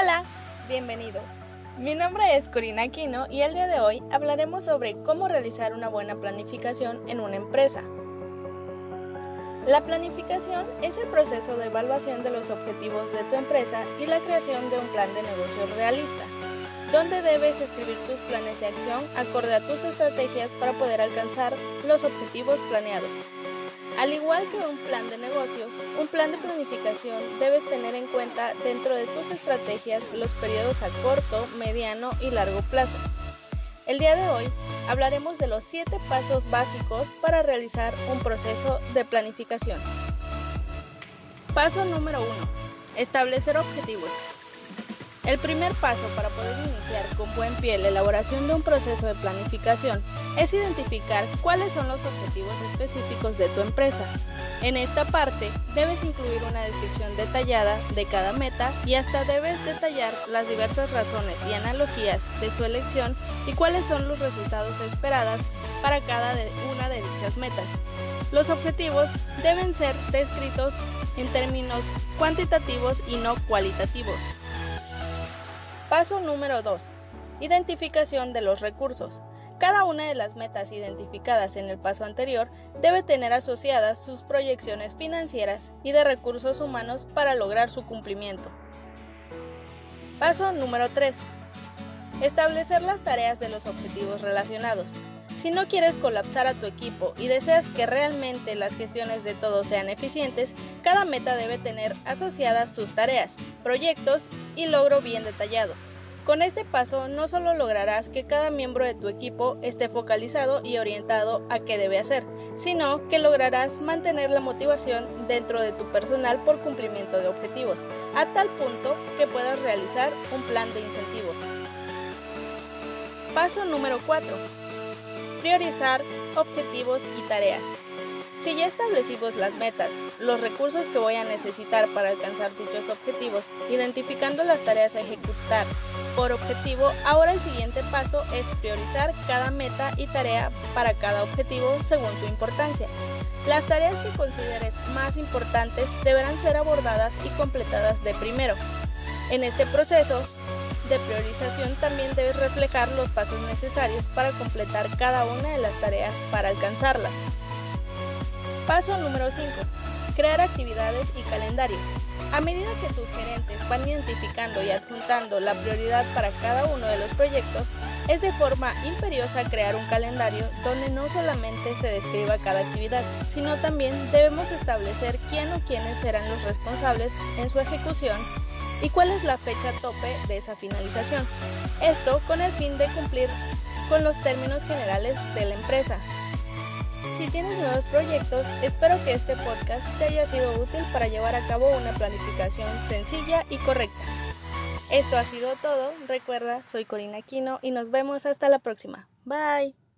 Hola, bienvenido. Mi nombre es Corina Aquino y el día de hoy hablaremos sobre cómo realizar una buena planificación en una empresa. La planificación es el proceso de evaluación de los objetivos de tu empresa y la creación de un plan de negocio realista, donde debes escribir tus planes de acción acorde a tus estrategias para poder alcanzar los objetivos planeados. Al igual que un plan de negocio, un plan de planificación debes tener en cuenta dentro de tus estrategias los periodos a corto, mediano y largo plazo. El día de hoy hablaremos de los 7 pasos básicos para realizar un proceso de planificación. Paso número 1. Establecer objetivos. El primer paso para poder iniciar con buen pie la elaboración de un proceso de planificación es identificar cuáles son los objetivos específicos de tu empresa. En esta parte debes incluir una descripción detallada de cada meta y hasta debes detallar las diversas razones y analogías de su elección y cuáles son los resultados esperados para cada una de dichas metas. Los objetivos deben ser descritos en términos cuantitativos y no cualitativos. Paso número 2. Identificación de los recursos. Cada una de las metas identificadas en el paso anterior debe tener asociadas sus proyecciones financieras y de recursos humanos para lograr su cumplimiento. Paso número 3. Establecer las tareas de los objetivos relacionados. Si no quieres colapsar a tu equipo y deseas que realmente las gestiones de todos sean eficientes, cada meta debe tener asociadas sus tareas, proyectos y logro bien detallado. Con este paso no solo lograrás que cada miembro de tu equipo esté focalizado y orientado a qué debe hacer, sino que lograrás mantener la motivación dentro de tu personal por cumplimiento de objetivos, a tal punto que puedas realizar un plan de incentivos. Paso número 4 priorizar objetivos y tareas. Si ya establecimos las metas, los recursos que voy a necesitar para alcanzar dichos objetivos, identificando las tareas a ejecutar por objetivo, ahora el siguiente paso es priorizar cada meta y tarea para cada objetivo según su importancia. Las tareas que consideres más importantes deberán ser abordadas y completadas de primero. En este proceso, de priorización también debes reflejar los pasos necesarios para completar cada una de las tareas para alcanzarlas. Paso número 5. Crear actividades y calendario. A medida que tus gerentes van identificando y adjuntando la prioridad para cada uno de los proyectos, es de forma imperiosa crear un calendario donde no solamente se describa cada actividad, sino también debemos establecer quién o quiénes serán los responsables en su ejecución y cuál es la fecha tope de esa finalización. Esto con el fin de cumplir con los términos generales de la empresa. Si tienes nuevos proyectos, espero que este podcast te haya sido útil para llevar a cabo una planificación sencilla y correcta. Esto ha sido todo. Recuerda, soy Corina Aquino y nos vemos hasta la próxima. Bye.